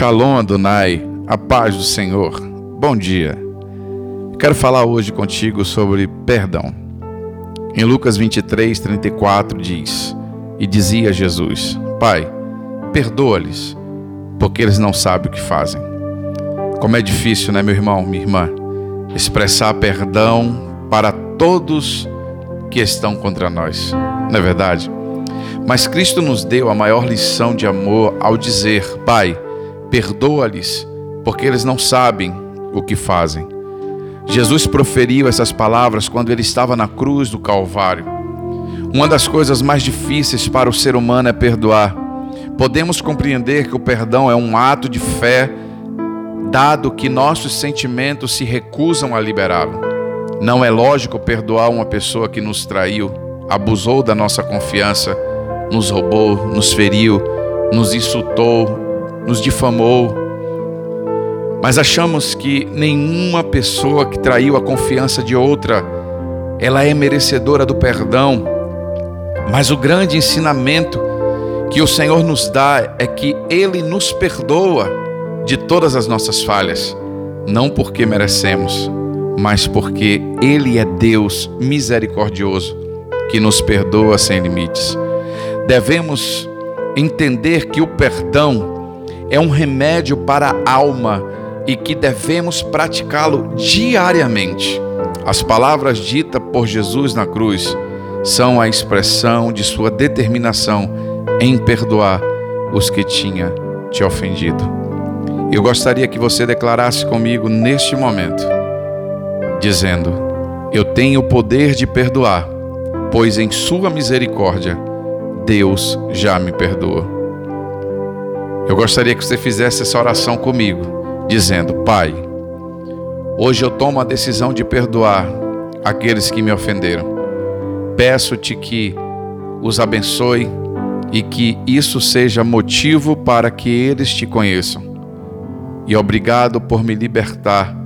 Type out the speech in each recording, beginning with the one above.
Shalom Adonai, a paz do Senhor. Bom dia. Quero falar hoje contigo sobre perdão. Em Lucas 23, 34 diz: E dizia Jesus: Pai, perdoa-lhes, porque eles não sabem o que fazem. Como é difícil, né, meu irmão, minha irmã, expressar perdão para todos que estão contra nós, não é verdade? Mas Cristo nos deu a maior lição de amor ao dizer: Pai, perdoa-lhes, porque eles não sabem o que fazem. Jesus proferiu essas palavras quando ele estava na cruz do Calvário. Uma das coisas mais difíceis para o ser humano é perdoar. Podemos compreender que o perdão é um ato de fé, dado que nossos sentimentos se recusam a liberá-lo. Não é lógico perdoar uma pessoa que nos traiu, abusou da nossa confiança, nos roubou, nos feriu, nos insultou, nos difamou. Mas achamos que nenhuma pessoa que traiu a confiança de outra, ela é merecedora do perdão. Mas o grande ensinamento que o Senhor nos dá é que Ele nos perdoa de todas as nossas falhas, não porque merecemos, mas porque Ele é Deus misericordioso que nos perdoa sem limites. Devemos entender que o perdão é um remédio para a alma e que devemos praticá-lo diariamente. As palavras ditas por Jesus na cruz são a expressão de sua determinação em perdoar os que tinha te ofendido. Eu gostaria que você declarasse comigo neste momento, dizendo: Eu tenho o poder de perdoar, pois em Sua misericórdia Deus já me perdoa. Eu gostaria que você fizesse essa oração comigo, dizendo: Pai, hoje eu tomo a decisão de perdoar aqueles que me ofenderam. Peço-te que os abençoe e que isso seja motivo para que eles te conheçam. E obrigado por me libertar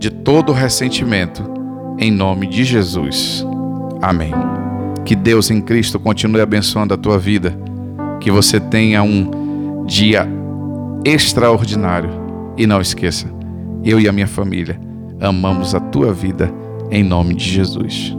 de todo ressentimento, em nome de Jesus. Amém. Que Deus em Cristo continue abençoando a tua vida, que você tenha um dia extraordinário. E não esqueça, eu e a minha família amamos a tua vida em nome de Jesus.